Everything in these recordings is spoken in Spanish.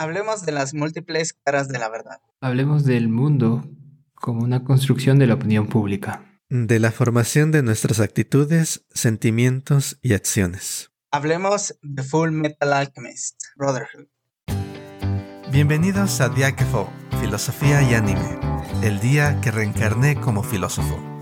Hablemos de las múltiples caras de la verdad. Hablemos del mundo como una construcción de la opinión pública. De la formación de nuestras actitudes, sentimientos y acciones. Hablemos de Full Metal Alchemist, Brotherhood. Bienvenidos a Diáquefo, Filosofía y Anime, el día que reencarné como filósofo.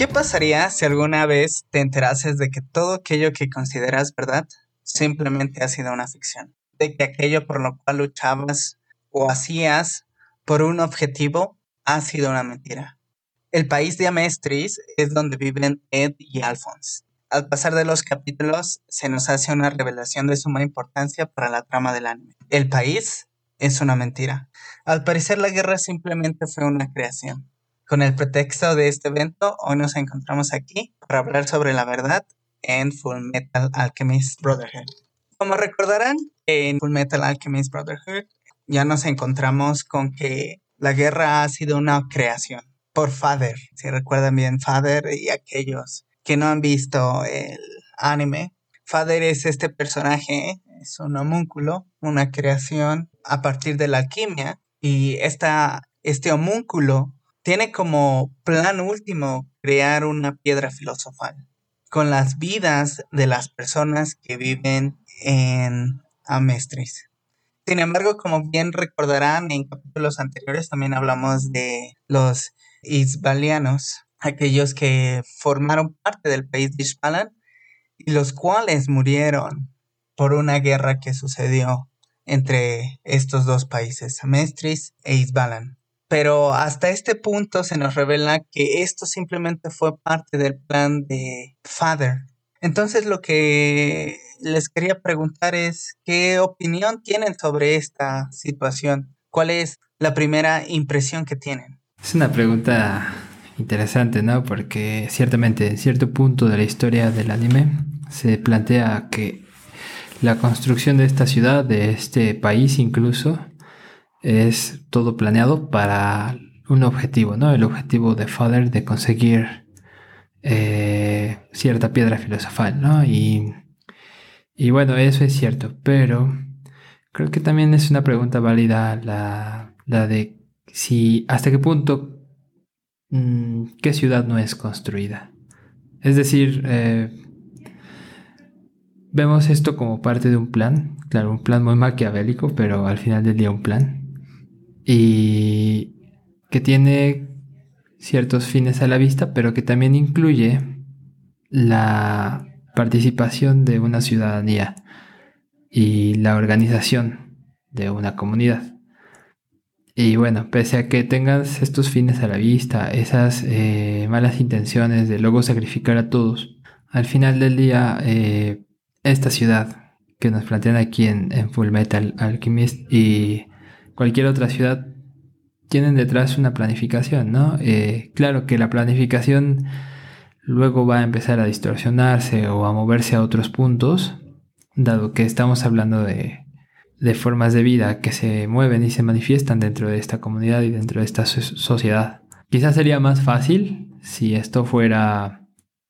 ¿Qué pasaría si alguna vez te enterases de que todo aquello que consideras verdad simplemente ha sido una ficción? De que aquello por lo cual luchabas o hacías por un objetivo ha sido una mentira. El país de Amestris es donde viven Ed y Alphonse. Al pasar de los capítulos se nos hace una revelación de suma importancia para la trama del anime. El país es una mentira. Al parecer la guerra simplemente fue una creación. Con el pretexto de este evento, hoy nos encontramos aquí para hablar sobre la verdad en Full Metal Alchemist Brotherhood. Como recordarán, en Full Metal Alchemist Brotherhood ya nos encontramos con que la guerra ha sido una creación por Father. Si recuerdan bien, Father y aquellos que no han visto el anime, Father es este personaje, es un homúnculo, una creación a partir de la alquimia y esta, este homúnculo tiene como plan último crear una piedra filosofal con las vidas de las personas que viven en Amestris. Sin embargo, como bien recordarán en capítulos anteriores, también hablamos de los isbalianos, aquellos que formaron parte del país de Ishbalan y los cuales murieron por una guerra que sucedió entre estos dos países, Amestris e Isbalan. Pero hasta este punto se nos revela que esto simplemente fue parte del plan de Father. Entonces lo que les quería preguntar es qué opinión tienen sobre esta situación. ¿Cuál es la primera impresión que tienen? Es una pregunta interesante, ¿no? Porque ciertamente en cierto punto de la historia del anime se plantea que la construcción de esta ciudad, de este país incluso, es todo planeado para un objetivo, ¿no? El objetivo de Father de conseguir eh, cierta piedra filosofal, ¿no? Y, y, bueno, eso es cierto, pero creo que también es una pregunta válida la, la de si hasta qué punto mmm, qué ciudad no es construida. Es decir, eh, vemos esto como parte de un plan, claro, un plan muy maquiavélico, pero al final del día un plan y que tiene ciertos fines a la vista, pero que también incluye la participación de una ciudadanía y la organización de una comunidad. Y bueno, pese a que tengas estos fines a la vista, esas eh, malas intenciones de luego sacrificar a todos, al final del día, eh, esta ciudad que nos plantean aquí en, en Full Metal Alchemist y cualquier otra ciudad tienen detrás una planificación, ¿no? Eh, claro que la planificación luego va a empezar a distorsionarse o a moverse a otros puntos, dado que estamos hablando de, de formas de vida que se mueven y se manifiestan dentro de esta comunidad y dentro de esta sociedad. Quizás sería más fácil si esto fuera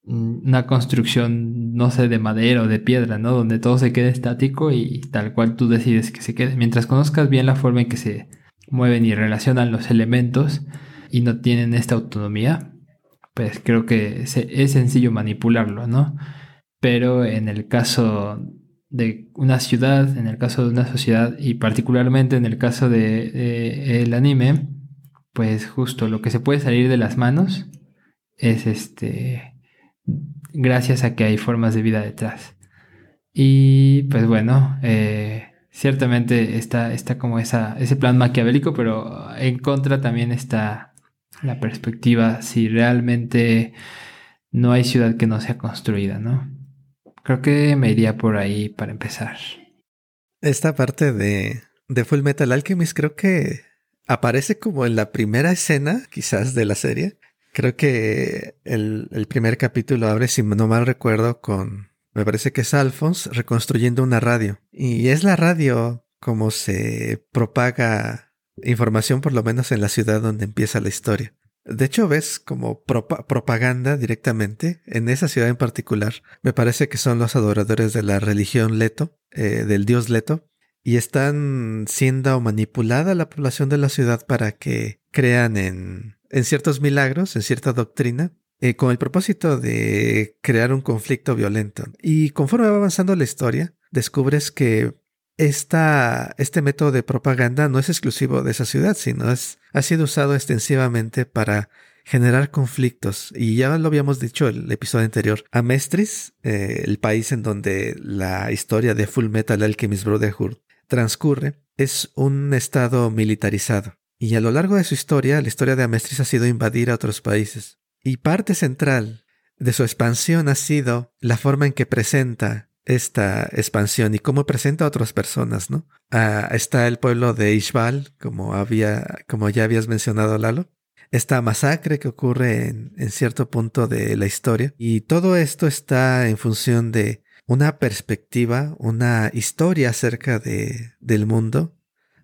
una construcción, no sé, de madera o de piedra, ¿no? Donde todo se quede estático y tal cual tú decides que se quede. Mientras conozcas bien la forma en que se mueven y relacionan los elementos y no tienen esta autonomía, pues creo que es sencillo manipularlo, ¿no? Pero en el caso de una ciudad, en el caso de una sociedad y particularmente en el caso del de, el anime, pues justo lo que se puede salir de las manos es este gracias a que hay formas de vida detrás. Y pues bueno, eh, ciertamente está, está como esa, ese plan maquiavélico, pero en contra también está la perspectiva si realmente no hay ciudad que no sea construida, ¿no? Creo que me iría por ahí para empezar. Esta parte de, de Full Metal Alchemist creo que aparece como en la primera escena, quizás, de la serie. Creo que el, el primer capítulo abre, si no mal recuerdo, con me parece que es Alphonse, reconstruyendo una radio. Y es la radio como se propaga información, por lo menos en la ciudad donde empieza la historia. De hecho, ves como propaganda directamente en esa ciudad en particular. Me parece que son los adoradores de la religión Leto, eh, del dios Leto, y están siendo manipulada la población de la ciudad para que crean en, en ciertos milagros, en cierta doctrina, eh, con el propósito de crear un conflicto violento. Y conforme va avanzando la historia, descubres que esta, este método de propaganda no es exclusivo de esa ciudad, sino es, ha sido usado extensivamente para generar conflictos. Y ya lo habíamos dicho el episodio anterior. Amestris, eh, el país en donde la historia de Full Metal Alchemist Brotherhood transcurre, es un estado militarizado. Y a lo largo de su historia, la historia de Amestris ha sido invadir a otros países. Y parte central de su expansión ha sido la forma en que presenta esta expansión y cómo presenta a otras personas, ¿no? Ah, está el pueblo de Ishbal, como había, como ya habías mencionado, Lalo. Esta masacre que ocurre en, en cierto punto de la historia. Y todo esto está en función de una perspectiva, una historia acerca de, del mundo,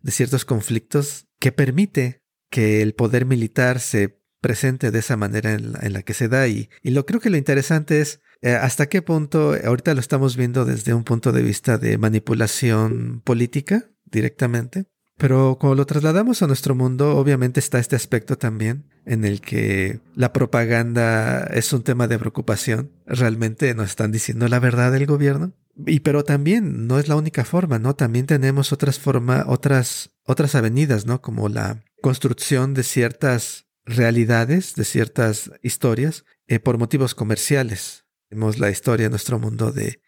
de ciertos conflictos, que permite que el poder militar se presente de esa manera en la, que se da. Y, y, lo creo que lo interesante es eh, hasta qué punto, ahorita lo estamos viendo desde un punto de vista de manipulación política directamente, pero cuando lo trasladamos a nuestro mundo, obviamente está este aspecto también en el que la propaganda es un tema de preocupación. Realmente nos están diciendo la verdad del gobierno. Y pero también no es la única forma, ¿no? También tenemos otras formas, otras, otras avenidas, ¿no? Como la construcción de ciertas realidades, de ciertas historias, eh, por motivos comerciales. Vemos la historia de nuestro mundo de,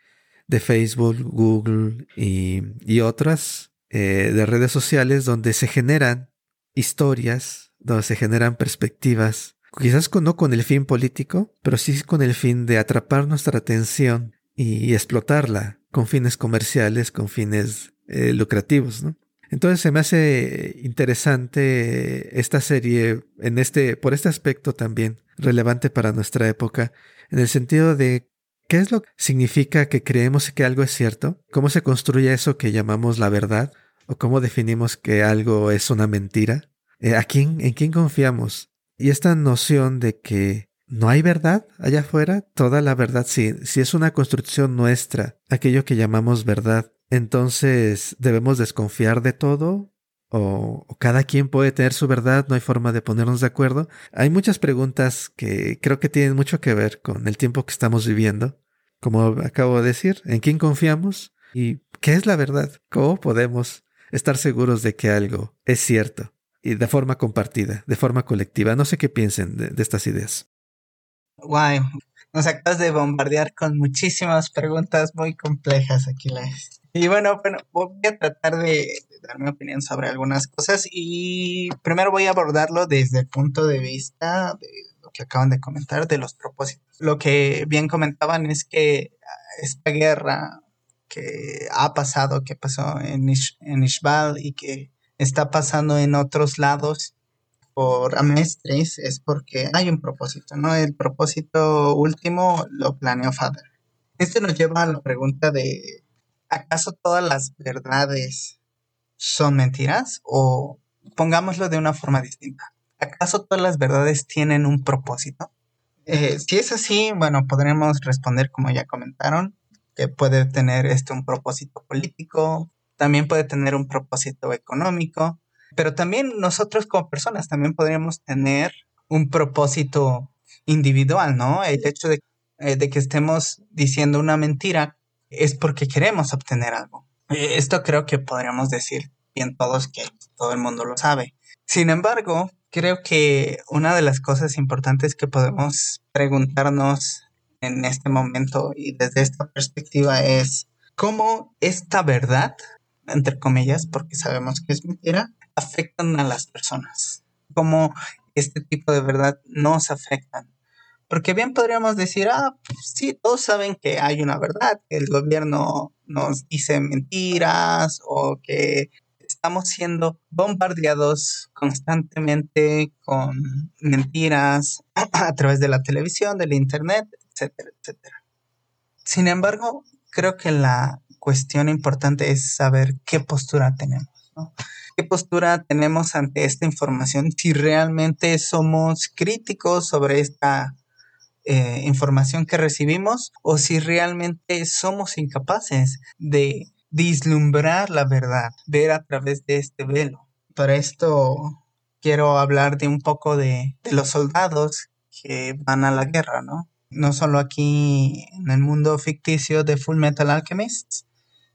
de Facebook, Google y, y otras eh, de redes sociales donde se generan historias, donde se generan perspectivas, quizás no con el fin político, pero sí con el fin de atrapar nuestra atención y, explotarla con fines comerciales, con fines eh, lucrativos. Entonces se me hace interesante esta serie en este, por este aspecto también relevante para nuestra época, en el sentido de qué es lo que significa que creemos que algo es cierto, cómo se construye eso que llamamos la verdad, o cómo definimos que algo es una mentira, eh, ¿a quién, en quién confiamos? Y esta noción de que no hay verdad allá afuera, toda la verdad, si, si es una construcción nuestra, aquello que llamamos verdad, entonces, ¿debemos desconfiar de todo? ¿O, cada quien puede tener su verdad? ¿No hay forma de ponernos de acuerdo? Hay muchas preguntas que creo que tienen mucho que ver con el tiempo que estamos viviendo. Como acabo de decir, ¿en quién confiamos? ¿Y qué es la verdad? ¿Cómo podemos estar seguros de que algo es cierto? Y de forma compartida, de forma colectiva. No sé qué piensen de estas ideas. Wow, nos acabas de bombardear con muchísimas preguntas muy complejas, Aquiles. Y bueno, bueno, voy a tratar de, dar mi opinión sobre algunas cosas y primero voy a abordarlo desde el punto de vista de lo que acaban de comentar, de los propósitos. Lo que bien comentaban es que esta guerra que ha pasado, que pasó en, en Ishbal y que está pasando en otros lados por Amestris es porque hay un propósito, ¿no? El propósito último lo planeó Father. Esto nos lleva a la pregunta de ¿acaso todas las verdades son mentiras? O pongámoslo de una forma distinta. ¿Acaso todas las verdades tienen un propósito? Eh, si es así, bueno, podremos responder como ya comentaron, que puede tener este un propósito político, también puede tener un propósito económico, pero también nosotros como personas también podríamos tener un propósito individual, ¿no? El hecho de, eh, de que estemos diciendo una mentira es porque queremos obtener algo. Eh, esto creo que podríamos decir bien todos que todo el mundo lo sabe. Sin embargo, creo que una de las cosas importantes que podemos preguntarnos en este momento y desde esta perspectiva es cómo esta verdad, entre comillas, porque sabemos que es mentira, afectan a las personas. Cómo este tipo de verdad nos afectan. Porque bien podríamos decir, ah, pues sí, todos saben que hay una verdad, que el gobierno nos dice mentiras o que estamos siendo bombardeados constantemente con mentiras a través de la televisión, del internet, etcétera, etcétera. Sin embargo, creo que la cuestión importante es saber qué postura tenemos, ¿no? ¿Qué postura tenemos ante esta información? Si realmente somos críticos sobre esta eh, información que recibimos o si realmente somos incapaces de vislumbrar la verdad, ver a través de este velo. Para esto quiero hablar de un poco de, de los soldados que van a la guerra, ¿no? No solo aquí en el mundo ficticio de Full Metal Alchemist,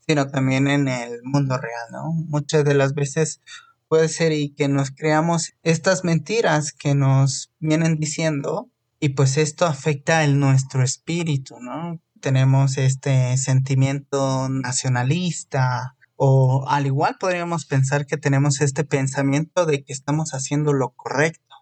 sino también en el mundo real, ¿no? Muchas de las veces puede ser y que nos creamos estas mentiras que nos vienen diciendo y pues esto afecta el nuestro espíritu, ¿no? Tenemos este sentimiento nacionalista o al igual podríamos pensar que tenemos este pensamiento de que estamos haciendo lo correcto.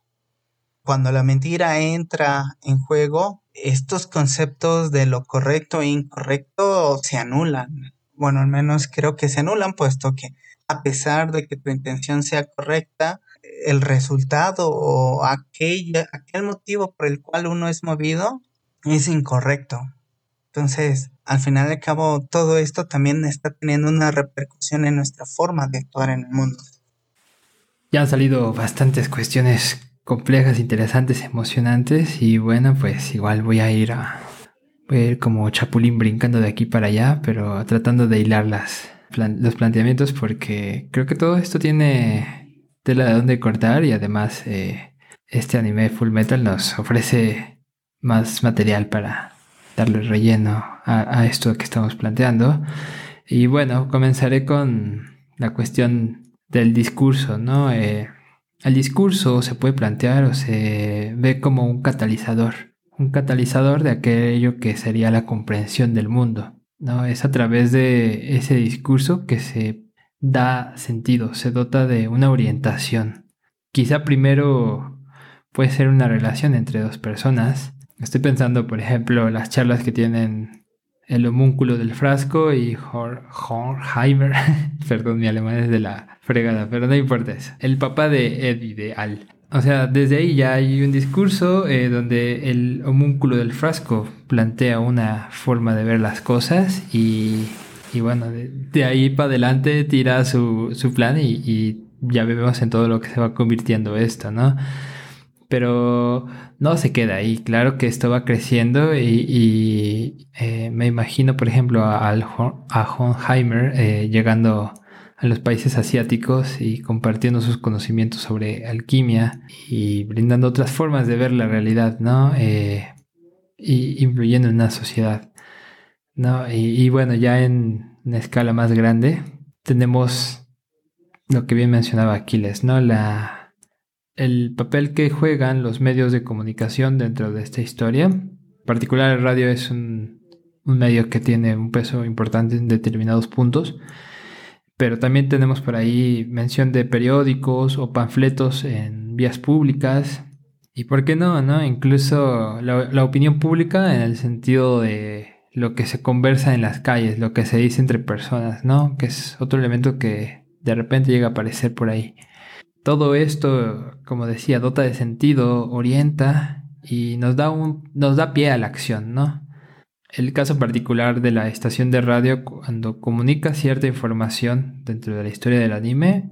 Cuando la mentira entra en juego, estos conceptos de lo correcto e incorrecto se anulan. Bueno, al menos creo que se anulan puesto que a pesar de que tu intención sea correcta, el resultado o aquel, aquel motivo por el cual uno es movido es incorrecto. Entonces, al final de cabo, todo esto también está teniendo una repercusión en nuestra forma de actuar en el mundo. Ya han salido bastantes cuestiones complejas, interesantes, emocionantes y bueno, pues igual voy a ir a como chapulín brincando de aquí para allá, pero tratando de hilar las, los planteamientos porque creo que todo esto tiene tela de dónde cortar y además eh, este anime Full Metal nos ofrece más material para darle relleno a, esto que estamos planteando. Y bueno, comenzaré con la cuestión del discurso, ¿no? Eh, el discurso se puede plantear o se ve como un catalizador, un catalizador de aquello que sería la comprensión del mundo, ¿no? Es a través de ese discurso que se da sentido, se dota de una orientación. Quizá primero puede ser una relación entre dos personas. Estoy pensando, por ejemplo, las charlas que tienen el homúnculo del frasco y Horkheimer. Perdón, mi alemán es de la fregada, pero no importa eso. El papá de Eddie, de Al. O sea, desde ahí ya hay un discurso eh, donde el homúnculo del frasco plantea una forma de ver las cosas y y bueno, de, ahí para adelante tira su, su plan y, ya vemos en todo lo que se va convirtiendo esto, ¿no? Pero no se queda ahí, claro que esto va creciendo y, eh, me imagino, por ejemplo, a, a Honheimer eh, llegando a los países asiáticos y compartiendo sus conocimientos sobre alquimia y brindando otras formas de ver la realidad, ¿no? Eh, y influyendo en una sociedad. ¿no? Y, bueno, ya en una escala más grande tenemos lo que bien mencionaba Aquiles, ¿no? La, el papel que juegan los medios de comunicación dentro de esta historia. En particular el radio es un, un medio que tiene un peso importante en determinados puntos. Pero también tenemos por ahí mención de periódicos o panfletos en vías públicas. Y por qué no, ¿no? Incluso la, opinión pública en el sentido de lo que se conversa en las calles, lo que se dice entre personas, ¿no? Que es otro elemento que de repente llega a aparecer por ahí. Todo esto, como decía, dota de sentido, orienta y nos da, un, nos da pie a la acción, ¿no? El caso particular de la estación de radio cuando comunica cierta información dentro de la historia del anime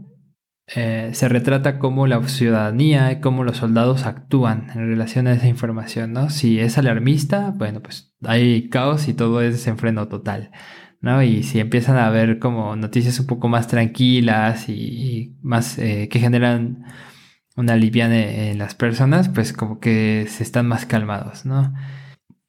eh, se retrata cómo la ciudadanía y cómo los soldados actúan en relación a esa información, ¿no? Si es alarmista, bueno, pues hay caos y todo es desenfreno total, ¿no? Y si empiezan a haber como noticias un poco más tranquilas y, más eh, que generan una liviana en las personas, pues como que se están más calmados, ¿no?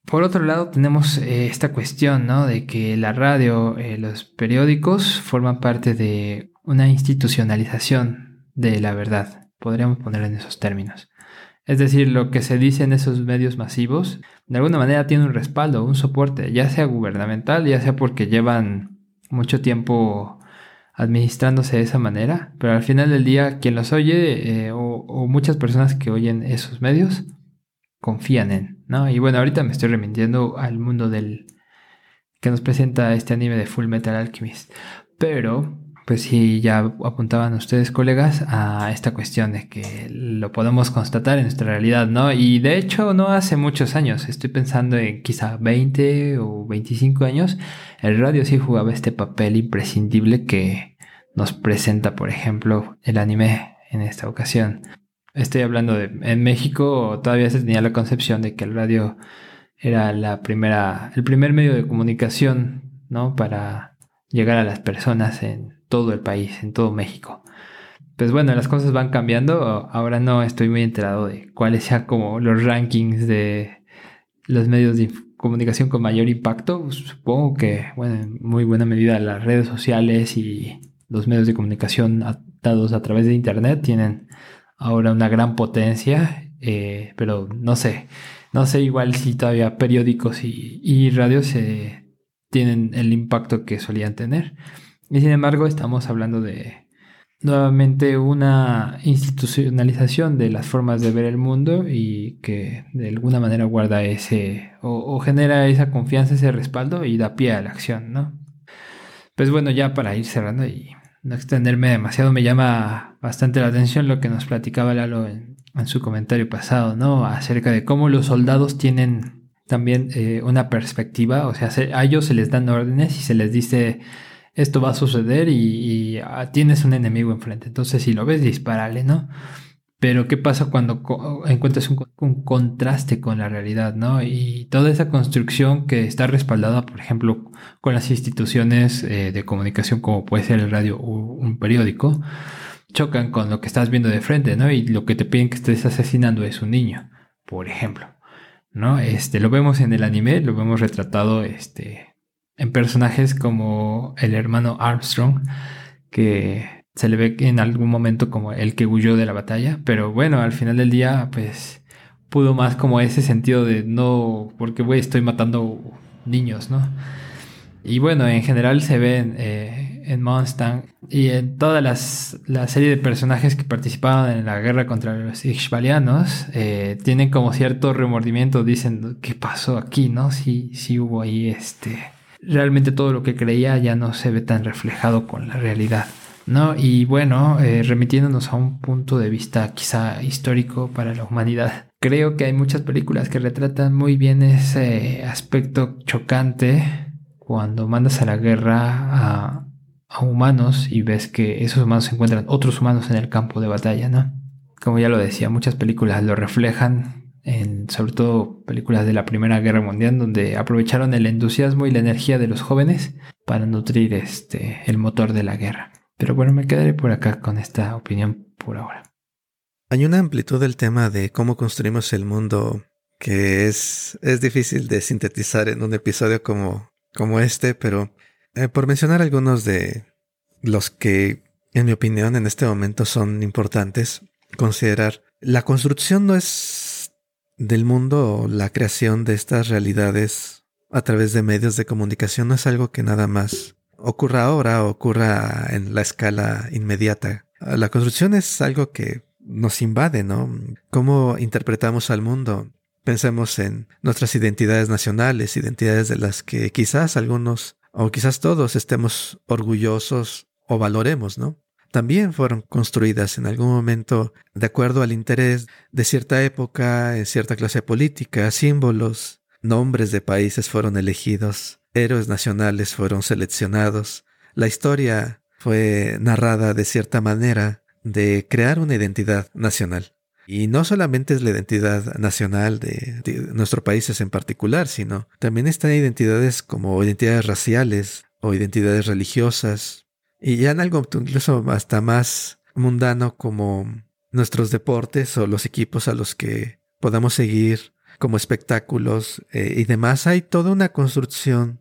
Por otro lado, tenemos eh, esta cuestión, ¿no? De que la radio, los periódicos forman parte de una institucionalización de la verdad, podríamos poner en esos términos. Es decir, lo que se dice en esos medios masivos, de alguna manera tiene un respaldo, un soporte, ya sea gubernamental, ya sea porque llevan mucho tiempo administrándose de esa manera, pero al final del día quien los oye eh, o, muchas personas que oyen esos medios confían en, ¿no? Y bueno, ahorita me estoy remitiendo al mundo del que nos presenta este anime de Full Metal Alchemist, pero pues sí, ya apuntaban ustedes, colegas, a esta cuestión de que lo podemos constatar en nuestra realidad, ¿no? Y de hecho, no hace muchos años, estoy pensando en quizá 20 o 25 años, el radio sí jugaba este papel imprescindible que nos presenta, por ejemplo, el anime en esta ocasión. Estoy hablando de, en México todavía se tenía la concepción de que el radio era la primera, el primer medio de comunicación, ¿no? Para llegar a las personas en todo el país, en todo México. Pues bueno, las cosas van cambiando. Ahora no estoy muy enterado de cuáles sean como los rankings de los medios de comunicación con mayor impacto. Supongo que, bueno, en muy buena medida las redes sociales y los medios de comunicación dados a través de Internet tienen ahora una gran potencia, eh, pero no sé, no sé igual si todavía periódicos y, radios eh, tienen el impacto que solían tener. Y sin embargo, estamos hablando de nuevamente una institucionalización de las formas de ver el mundo y que de alguna manera guarda ese o, genera esa confianza, ese respaldo y da pie a la acción, ¿no? Pues bueno, ya para ir cerrando y no extenderme demasiado, me llama bastante la atención lo que nos platicaba Lalo en, su comentario pasado, ¿no? Acerca de cómo los soldados tienen también eh, una perspectiva, o sea, a ellos se les dan órdenes y se les dice esto va a suceder y, ah, tienes un enemigo enfrente. Entonces, si lo ves, dispárale, ¿no? Pero ¿qué pasa cuando encuentras un, contraste con la realidad, ¿no? Y toda esa construcción que está respaldada, por ejemplo, con las instituciones eh, de comunicación como puede ser el radio o un periódico, chocan con lo que estás viendo de frente, ¿no? Y lo que te piden que estés asesinando es un niño, por ejemplo, ¿no? Este, lo vemos en el anime, lo vemos retratado, este, en personajes como el hermano Armstrong, que se le ve en algún momento como el que huyó de la batalla, pero bueno, al final del día, pues pudo más como ese sentido de no, porque estoy matando niños, ¿no? Y bueno, en general se ve en, eh, y en toda las, la serie de personajes que participaban en la guerra contra los Ishbalianos, eh, tienen como cierto remordimiento, dicen, ¿qué pasó aquí, no? Sí, sí hubo ahí este realmente todo lo que creía ya no se ve tan reflejado con la realidad. ¿No? Y bueno, eh, remitiéndonos a un punto de vista quizá histórico para la humanidad, creo que hay muchas películas que retratan muy bien ese aspecto chocante cuando mandas a la guerra a, a humanos y ves que esos humanos encuentran otros humanos en el campo de batalla, ¿no? Como ya lo decía, muchas películas lo reflejan en sobre todo películas de la Primera Guerra Mundial, donde aprovecharon el entusiasmo y la energía de los jóvenes para nutrir este, el motor de la guerra. Pero bueno, me quedaré por acá con esta opinión por ahora. Hay una amplitud del tema de cómo construimos el mundo que es, es difícil de sintetizar en un episodio como, como este, pero eh, por mencionar algunos de los que, en mi opinión, en este momento son importantes, considerar la construcción no es del mundo la creación de estas realidades a través de medios de comunicación no es algo que nada más ocurra ahora o ocurra en la escala inmediata. La construcción es algo que nos invade, ¿no? ¿Cómo interpretamos al mundo? Pensemos en nuestras identidades nacionales, identidades de las que quizás algunos o quizás todos estemos orgullosos o valoremos, ¿no? también fueron construidas en algún momento de acuerdo al interés de cierta época, en cierta clase política, símbolos, nombres de países fueron elegidos, héroes nacionales fueron seleccionados, la historia fue narrada de cierta manera de crear una identidad nacional. Y no solamente es la identidad nacional de, nuestros países en particular, sino también están identidades como identidades raciales o identidades religiosas, y ya en algo incluso hasta más mundano como nuestros deportes o los equipos a los que podamos seguir como espectáculos eh, y demás, hay toda una construcción.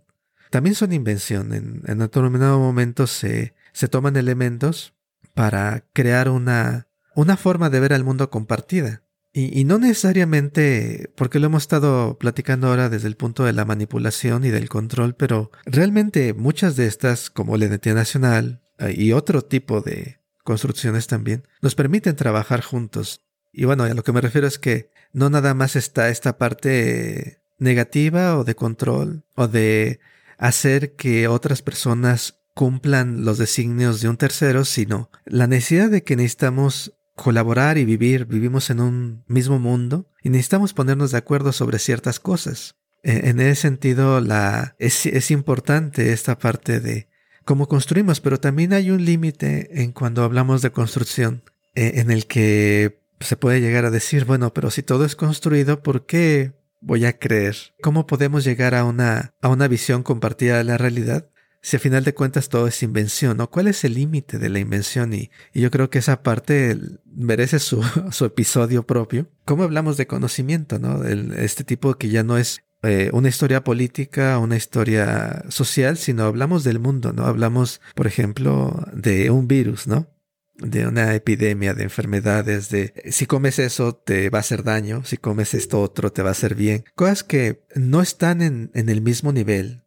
También son invención. En, en determinado momento se, se toman elementos para crear una, una forma de ver al mundo compartida. Y, y, no necesariamente, porque lo hemos estado platicando ahora desde el punto de la manipulación y del control, pero realmente muchas de estas, como la identidad nacional eh, y otro tipo de construcciones también, nos permiten trabajar juntos. Y bueno, a lo que me refiero es que no nada más está esta parte negativa o de control o de hacer que otras personas cumplan los designios de un tercero, sino la necesidad de que necesitamos colaborar y vivir, vivimos en un mismo mundo y necesitamos ponernos de acuerdo sobre ciertas cosas. E, en ese sentido, la, es, es importante esta parte de cómo construimos, pero también hay un límite en cuando hablamos de construcción, e, en el que se puede llegar a decir, bueno, pero si todo es construido, ¿por qué voy a creer? ¿Cómo podemos llegar a una, a una visión compartida de la realidad? Si a final de cuentas todo es invención, ¿no? ¿Cuál es el límite de la invención? Y, yo creo que esa parte merece su, su, episodio propio. ¿Cómo hablamos de conocimiento, no? este tipo que ya no es eh, una historia política, una historia social, sino hablamos del mundo, ¿no? Hablamos, por ejemplo, de un virus, ¿no? De una epidemia de enfermedades, de si comes eso te va a hacer daño, si comes esto otro te va a hacer bien. Cosas que no están en, en el mismo nivel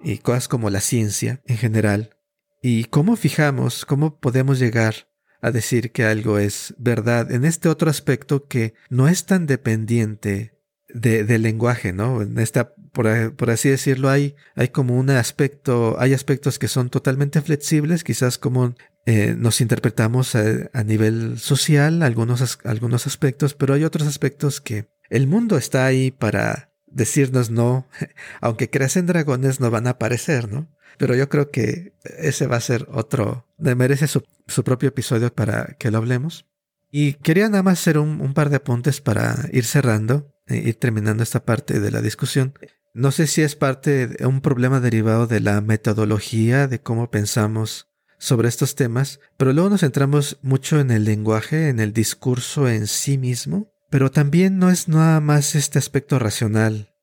y cosas como la ciencia en general. ¿Y cómo fijamos, cómo podemos llegar a decir que algo es verdad en este otro aspecto que no es tan dependiente de, del lenguaje, ¿no? En esta, por, por, así decirlo, hay, hay como un aspecto, hay aspectos que son totalmente flexibles, quizás como eh, nos interpretamos a, nivel social, algunos, algunos aspectos, pero hay otros aspectos que el mundo está ahí para decirnos no, aunque crecen dragones no van a aparecer, ¿no? Pero yo creo que ese va a ser otro, merece su, su propio episodio para que lo hablemos. Y quería nada más hacer un, un par de apuntes para ir cerrando, e ir terminando esta parte de la discusión. No sé si es parte de un problema derivado de la metodología, de cómo pensamos sobre estos temas, pero luego nos centramos mucho en el lenguaje, en el discurso en sí mismo, pero también no es nada más este aspecto racional,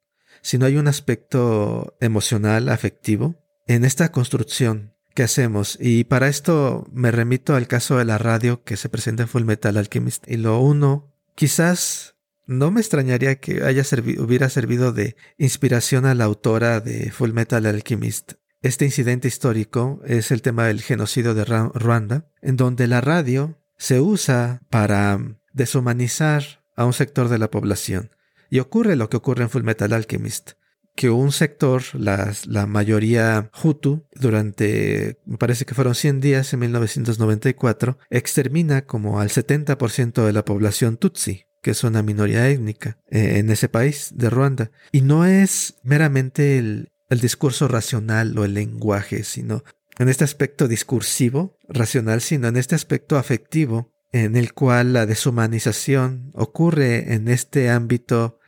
sino hay un aspecto emocional, afectivo, en esta construcción que hacemos. Y para esto me remito al caso de la radio que se presenta en Full Metal Alchemist y lo uno, quizás no me extrañaría que haya hubiera servido de inspiración a la autora de Full Metal Alchemist este incidente histórico es el tema del genocidio de Ruanda, en donde la radio se usa para deshumanizar a un sector de la población. Y ocurre lo que ocurre en Fullmetal Alchemist, que un sector, la, la mayoría Hutu, durante, me parece que fueron 100 días en 1994, extermina como al 70% de la población Tutsi que es una minoría étnica eh, en ese país de Ruanda. Y no es meramente el, el discurso racional o el lenguaje, sino en este aspecto discursivo, racional, sino en este aspecto afectivo, en el cual la deshumanización ocurre en este ámbito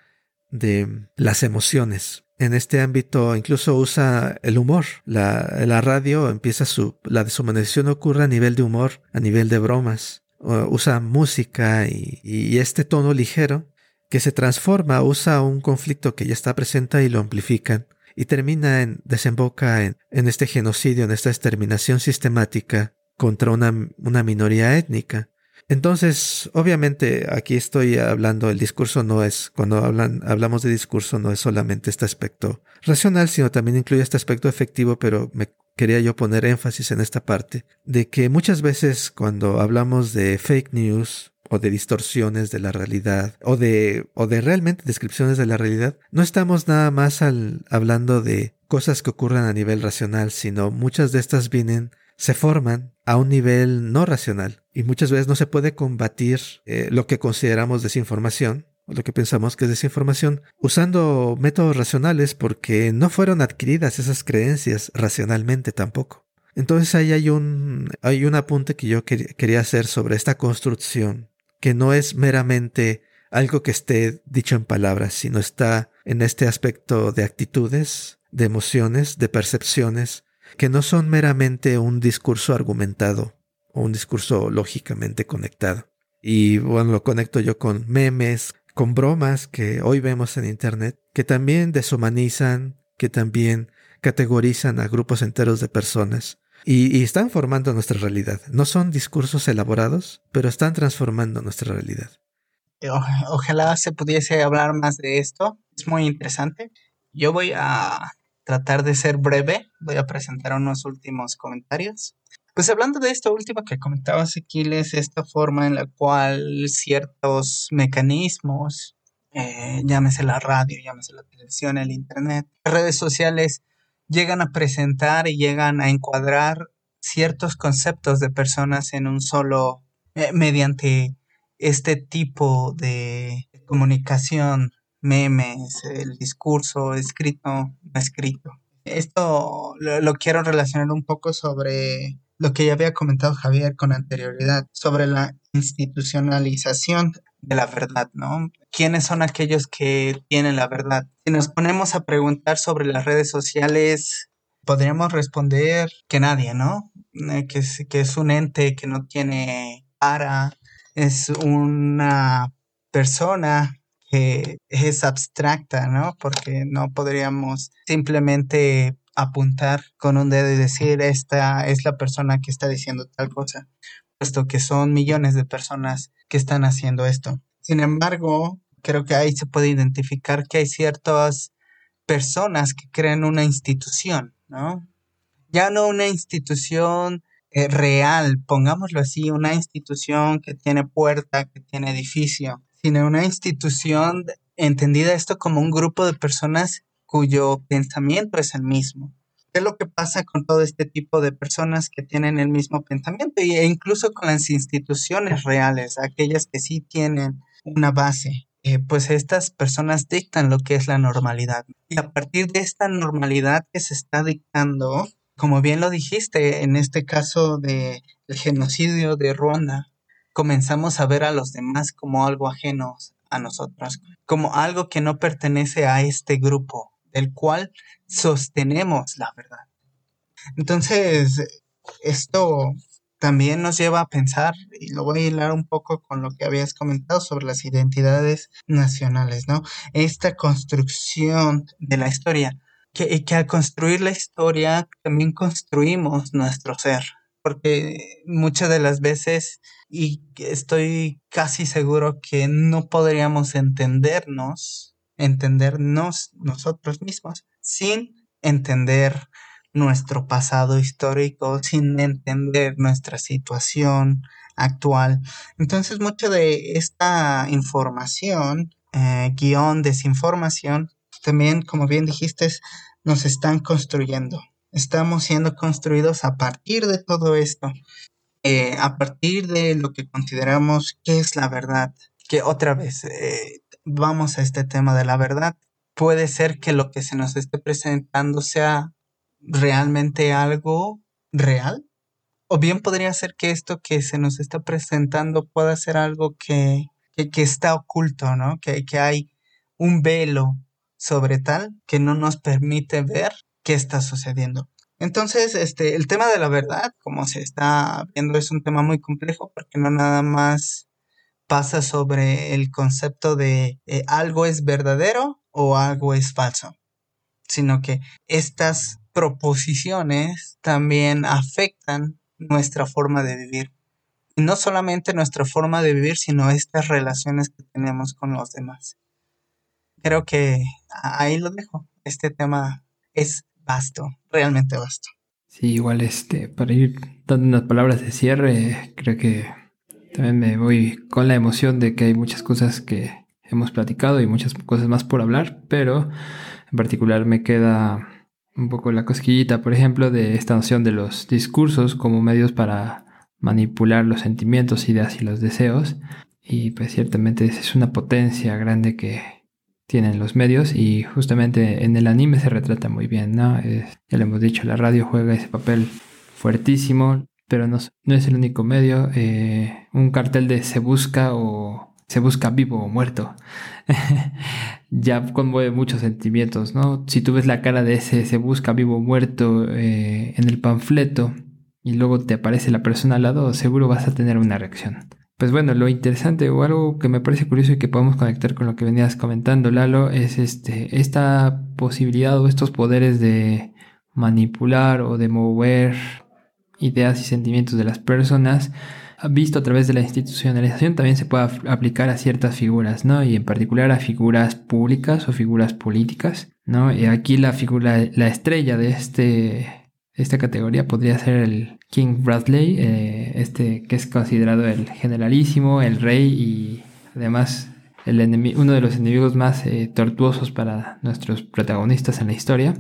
de las emociones. En este ámbito incluso usa el humor. La, radio empieza su... La deshumanización ocurre a nivel de humor, a nivel de bromas. usa música y, y este tono ligero que se transforma, usa un conflicto que ya está presente y lo amplifican y termina en, desemboca en, en este genocidio, en esta exterminación sistemática contra una, una minoría étnica. Entonces, obviamente, aquí estoy hablando, el discurso no es, cuando hablan, hablamos de discurso, no es solamente este aspecto racional, sino también incluye este aspecto efectivo, pero me quería yo poner énfasis en esta parte, de que muchas veces cuando hablamos de fake news, o de distorsiones de la realidad o de, o de realmente descripciones de la realidad, no estamos nada más al, hablando de cosas que ocurren a nivel racional, sino muchas de estas vienen, se forman a un nivel no racional y muchas veces no se puede combatir eh, lo que consideramos desinformación o lo que pensamos que es desinformación usando métodos racionales porque no fueron adquiridas esas creencias racionalmente tampoco. Entonces ahí hay un, hay un apunte que yo quería hacer sobre esta construcción que no es meramente algo que esté dicho en palabras, sino está en este aspecto de actitudes, de emociones, de percepciones, que no son meramente un discurso argumentado o un discurso lógicamente conectado. Y bueno, lo conecto yo con memes, con bromas que hoy vemos en Internet, que también deshumanizan, que también categorizan a grupos enteros de personas y, están formando nuestra realidad. No son discursos elaborados, pero están transformando nuestra realidad. ojalá se pudiese hablar más de esto. Es muy interesante. Yo voy a tratar de ser breve. Voy a presentar unos últimos comentarios. Pues hablando de esto último que comentabas, Aquiles, esta forma en la cual ciertos mecanismos, eh, llámese la radio, llámese la televisión, el internet, redes sociales, llegan a presentar y llegan a encuadrar ciertos conceptos de personas en un solo, eh, mediante este tipo de comunicación, memes, el discurso escrito, no escrito. Esto lo, quiero relacionar un poco sobre lo que ya había comentado Javier con anterioridad, sobre la institucionalización de la verdad, ¿no? ¿Quiénes son aquellos que tienen la verdad? Si nos ponemos a preguntar sobre las redes sociales, podríamos responder que nadie, ¿no? Eh, que, es, que es un ente que no tiene cara, es una persona que es abstracta, ¿no? Porque no podríamos simplemente apuntar con un dedo y decir, esta es la persona que está diciendo tal cosa, puesto que son millones de personas que están haciendo esto. Sin embargo, creo que ahí se puede identificar que hay ciertas personas que crean una institución, ¿no? Ya no una institución eh, real, pongámoslo así, una institución que tiene puerta, que tiene edificio, sino una institución entendida esto como un grupo de personas cuyo pensamiento es el mismo. ¿Qué es lo que pasa con todo este tipo de personas que tienen el mismo pensamiento e incluso con las instituciones reales, aquellas que sí tienen una base? Eh, pues estas personas dictan lo que es la normalidad. Y a partir de esta normalidad que se está dictando, como bien lo dijiste, en este caso del genocidio de Ruanda, comenzamos a ver a los demás como algo ajeno a nosotros, como algo que no pertenece a este grupo, del cual sostenemos la verdad. Entonces, esto también nos lleva a pensar, y lo voy a hilar un poco con lo que habías comentado sobre las identidades nacionales, ¿no? Esta construcción de la historia, que, que al construir la historia también construimos nuestro ser, porque muchas de las veces, y estoy casi seguro que no podríamos entendernos, entendernos nosotros mismos, sin entender nuestro pasado histórico, sin entender nuestra situación actual. Entonces, mucha de esta información, eh, guion, desinformación, también, como bien dijiste, nos están construyendo. Estamos siendo construidos a partir de todo esto, eh, a partir de lo que consideramos que es la verdad. Que otra vez, eh, vamos a este tema de la verdad. Puede ser que lo que se nos esté presentando sea realmente algo real. O bien podría ser que esto que se nos está presentando pueda ser algo que, que, está oculto, ¿no? Que, que hay un velo sobre tal que no nos permite ver qué está sucediendo. Entonces, este, el tema de la verdad, como se está viendo, es un tema muy complejo porque no nada más pasa sobre el concepto de eh, algo es verdadero o algo es falso, sino que estas proposiciones también afectan nuestra forma de vivir. Y no solamente nuestra forma de vivir, sino estas relaciones que tenemos con los demás. Creo que ahí lo dejo. Este tema es vasto, realmente vasto. Sí, igual este, para ir dando unas palabras de cierre, creo que también me voy con la emoción de que hay muchas cosas que hemos platicado y muchas cosas más por hablar, pero en particular me queda un poco la cosquillita, por ejemplo, de esta noción de los discursos como medios para manipular los sentimientos, ideas y los deseos. Y pues ciertamente es una potencia grande que tienen los medios y justamente en el anime se retrata muy bien, ¿no? ya lo hemos dicho, la radio juega ese papel fuertísimo, pero no, es el único medio. Eh, un cartel de se busca o se busca vivo o muerto. ya conmueve muchos sentimientos, ¿no? Si tú ves la cara de ese se busca vivo o muerto eh, en el panfleto y luego te aparece la persona al lado, seguro vas a tener una reacción. Pues bueno, lo interesante o algo que me parece curioso y que podemos conectar con lo que venías comentando, Lalo, es este, esta posibilidad o estos poderes de manipular o de mover ideas y sentimientos de las personas visto a través de la institucionalización también se puede aplicar a ciertas figuras, ¿no? Y en particular a figuras públicas o figuras políticas, ¿no? Y aquí la figura, la estrella de este, esta categoría podría ser el King Bradley, eh, este que es considerado el generalísimo, el rey y además el uno de los enemigos más eh, tortuosos para nuestros protagonistas en la historia.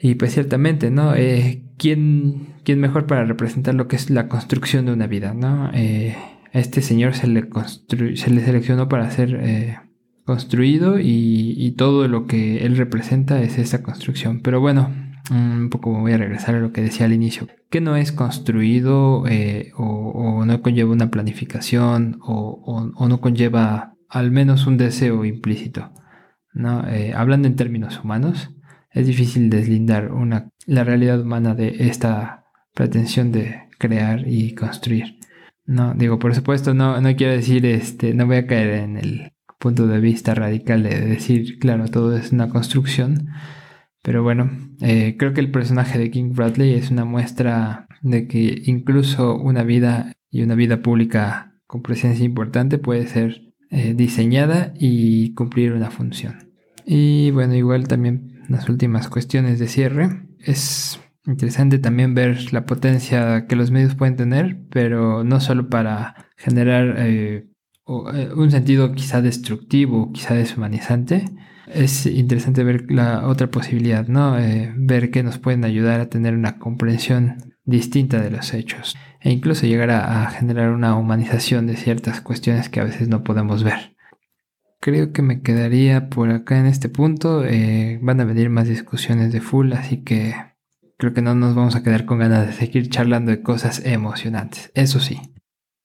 Y pues ciertamente, ¿no? Eh, ¿quién, ¿quién, mejor para representar lo que es la construcción de una vida, ¿no? Eh, a este señor se le, se le seleccionó para ser eh, construido y, y, todo lo que él representa es esa construcción. Pero bueno, un poco voy a regresar a lo que decía al inicio. Que no es construido eh, o, no conlleva una planificación o, o, no conlleva al menos un deseo implícito. ¿no? Hablando en términos humanos, es difícil deslindar una, la realidad humana de esta pretensión de crear y construir. No, digo, por supuesto, no, no quiero decir, este, no voy a caer en el punto de vista radical de decir, claro, todo es una construcción. Pero bueno, eh, creo que el personaje de King Bradley es una muestra de que incluso una vida y una vida pública con presencia importante puede ser eh, diseñada y cumplir una función. Y bueno, igual también las últimas cuestiones de cierre. Es interesante también ver la potencia que los medios pueden tener, pero no solo para generar eh, eh, un sentido quizá destructivo, quizá deshumanizante. Es interesante ver la otra posibilidad, ¿no? ver que nos pueden ayudar a tener una comprensión distinta de los hechos e incluso llegar a, generar una humanización de ciertas cuestiones que a veces no podemos ver. Creo que me quedaría por acá en este punto. Eh, van a venir más discusiones de full, así que creo que no nos vamos a quedar con ganas de seguir charlando de cosas emocionantes. Eso sí.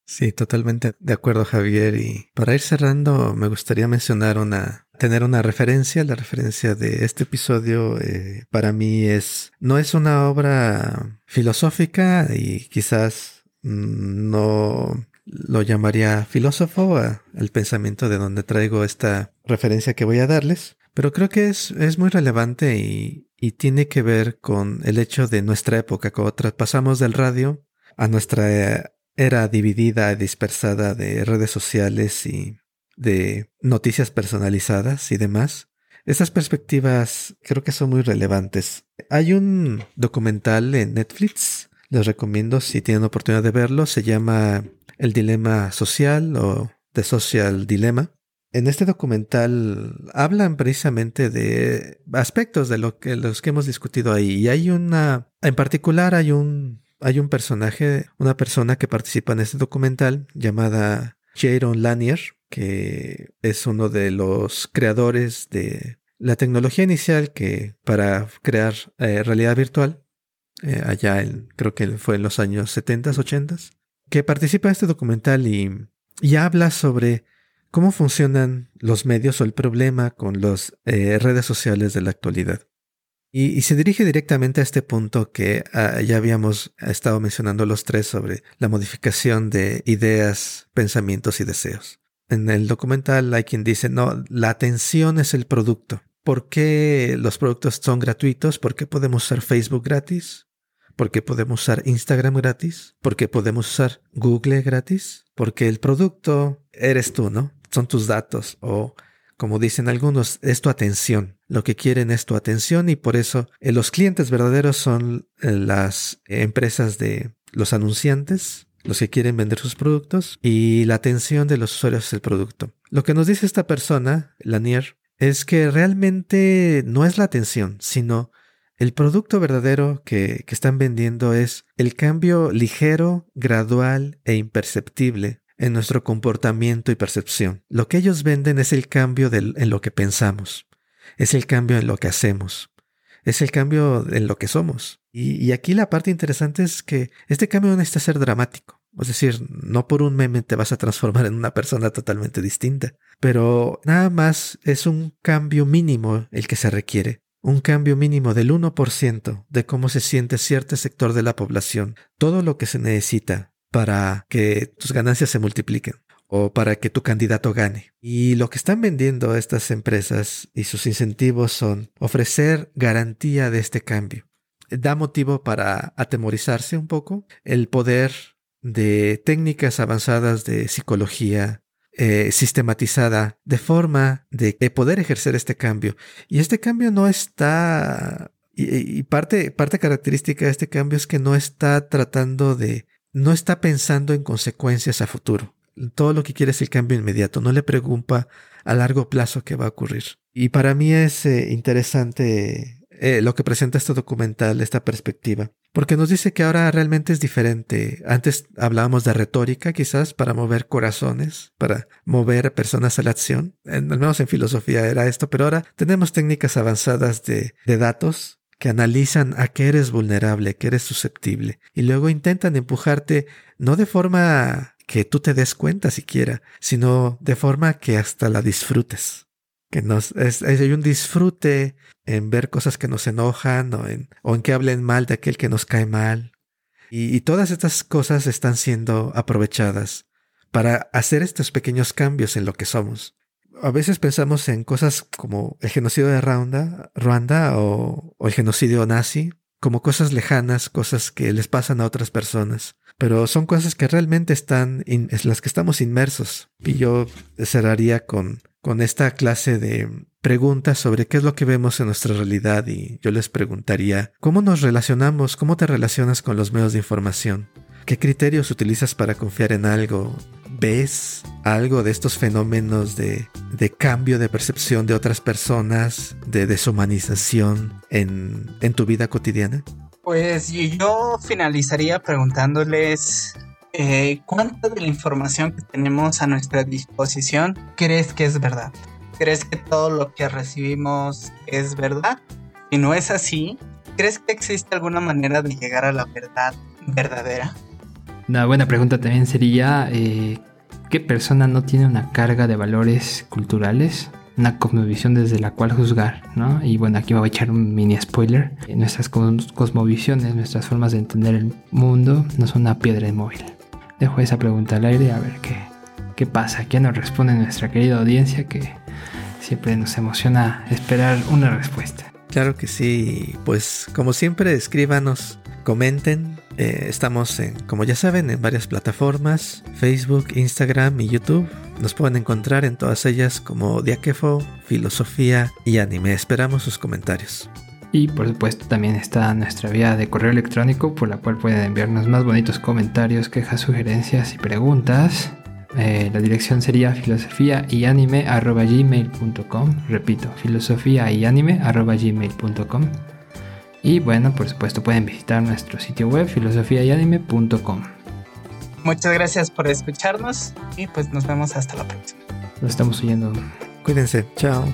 Sí, totalmente de acuerdo, Javier. Y para ir cerrando, me gustaría mencionar una, tener una referencia. La referencia de este episodio eh, para mí es, no es una obra filosófica y quizás mm, no lo llamaría filósofo el pensamiento de donde traigo esta referencia que voy a darles, pero creo que es, es muy relevante y, y tiene que ver con el hecho de nuestra época, cuando traspasamos del radio a nuestra era dividida y dispersada de redes sociales y de noticias personalizadas y demás. Estas perspectivas creo que son muy relevantes. Hay un documental en Netflix, les recomiendo si tienen oportunidad de verlo, se llama El Dilema Social o The Social Dilemma. En este documental hablan precisamente de aspectos de lo que, los que hemos discutido ahí. Y hay una, en particular hay un hay un personaje, una persona que participa en este documental llamada Jaron Lanier, que es uno de los creadores de la tecnología inicial que para crear eh, realidad virtual, eh, allá en, creo que fue en los años 70, 80, que participa en este documental y, y habla sobre cómo funcionan los medios o el problema con las eh, redes sociales de la actualidad. Y, se dirige directamente a este punto que ah, ya habíamos estado mencionando los tres sobre la modificación de ideas, pensamientos y deseos. En el documental hay quien dice, no, la atención es el producto. ¿Por qué los productos son gratuitos? ¿Por qué podemos usar Facebook gratis? ¿Por qué podemos usar Instagram gratis? ¿Por qué podemos usar Google gratis? Porque el producto eres tú, ¿no? Son tus datos o como dicen algunos, es tu atención. Lo que quieren es tu atención y por eso eh, los clientes verdaderos son eh, las empresas de los anunciantes, los que quieren vender sus productos y la atención de los usuarios es el producto. Lo que nos dice esta persona, Lanier, es que realmente no es la atención, sino el producto verdadero que, están vendiendo es el cambio ligero, gradual e imperceptible en nuestro comportamiento y percepción. Lo que ellos venden es el cambio en lo que pensamos, es el cambio en lo que hacemos, es el cambio en lo que somos. Y, aquí la parte interesante es que este cambio necesita ser dramático. Es decir, no por un meme te vas a transformar en una persona totalmente distinta, pero nada más es un cambio mínimo el que se requiere. Un cambio mínimo del 1% de cómo se siente cierto sector de la población. Todo lo que se necesita para que tus ganancias se multipliquen o para que tu candidato gane. Y lo que están vendiendo estas empresas y sus incentivos son ofrecer garantía de este cambio. Da motivo para atemorizarse un poco el poder de técnicas avanzadas de psicología eh, sistematizada de forma de poder ejercer este cambio. Y este cambio no está... Y, parte, parte característica de este cambio es que no está tratando de no está pensando en consecuencias a futuro. Todo lo que quiere es el cambio inmediato, no le preocupa a largo plazo qué va a ocurrir. Y para mí es eh, interesante eh, lo que presenta este documental, esta perspectiva. Porque nos dice que ahora realmente es diferente. Antes hablábamos de retórica, quizás, para mover corazones, para mover personas a la acción. En, al menos en filosofía era esto, pero ahora tenemos técnicas avanzadas de, de datos que analizan a qué eres vulnerable, qué eres susceptible, y luego intentan empujarte no de forma que tú te des cuenta siquiera, sino de forma que hasta la disfrutes. Que es, hay un disfrute en ver cosas que nos enojan o en, que hablen mal de aquel que nos cae mal. Y, todas estas cosas están siendo aprovechadas para hacer estos pequeños cambios en lo que somos. A veces pensamos en cosas como el genocidio de Ruanda, Ruanda o, o el genocidio nazi, como cosas lejanas, cosas que les pasan a otras personas pero son cosas que realmente están en las que estamos inmersos. Y yo cerraría con, con esta clase de preguntas sobre qué es lo que vemos en nuestra realidad y yo les preguntaría, ¿cómo nos relacionamos? ¿Cómo te relacionas con los medios de información? ¿Qué criterios utilizas para confiar en algo? ¿Ves algo de estos fenómenos de, de cambio de percepción de otras personas, de deshumanización en, en tu vida cotidiana? Pues yo finalizaría preguntándoles eh, cuánta de la información que tenemos a nuestra disposición crees que es verdad. ¿Crees que todo lo que recibimos es verdad? Si no es así, ¿crees que existe alguna manera de llegar a la verdad verdadera? Una buena pregunta también sería, eh, ¿qué persona no tiene una carga de valores culturales una cosmovisión desde la cual juzgar, ¿no? Y bueno, aquí me voy a echar un mini spoiler. Nuestras cosmovisiones, nuestras formas de entender el mundo no son una piedra móvil. Dejo esa pregunta al aire a ver qué, qué pasa. ¿Qué nos responde nuestra querida audiencia que siempre nos emociona esperar una respuesta? Claro que sí, pues como siempre escríbanos, comenten, eh, estamos, en, como ya saben, en varias plataformas, Facebook, Instagram y YouTube. Nos pueden encontrar en todas ellas como Diakefo, Filosofía y Anime. Esperamos sus comentarios. Y por supuesto también está nuestra vía de correo electrónico por la cual pueden enviarnos más bonitos comentarios, quejas, sugerencias y preguntas. Eh, la dirección sería filosofía y anime gmail.com. Repito, filosofía y anime gmail.com. Y bueno, por supuesto pueden visitar nuestro sitio web filosofiayanime.com. Muchas gracias por escucharnos y pues nos vemos hasta la próxima. Nos estamos oyendo. Cuídense, chao.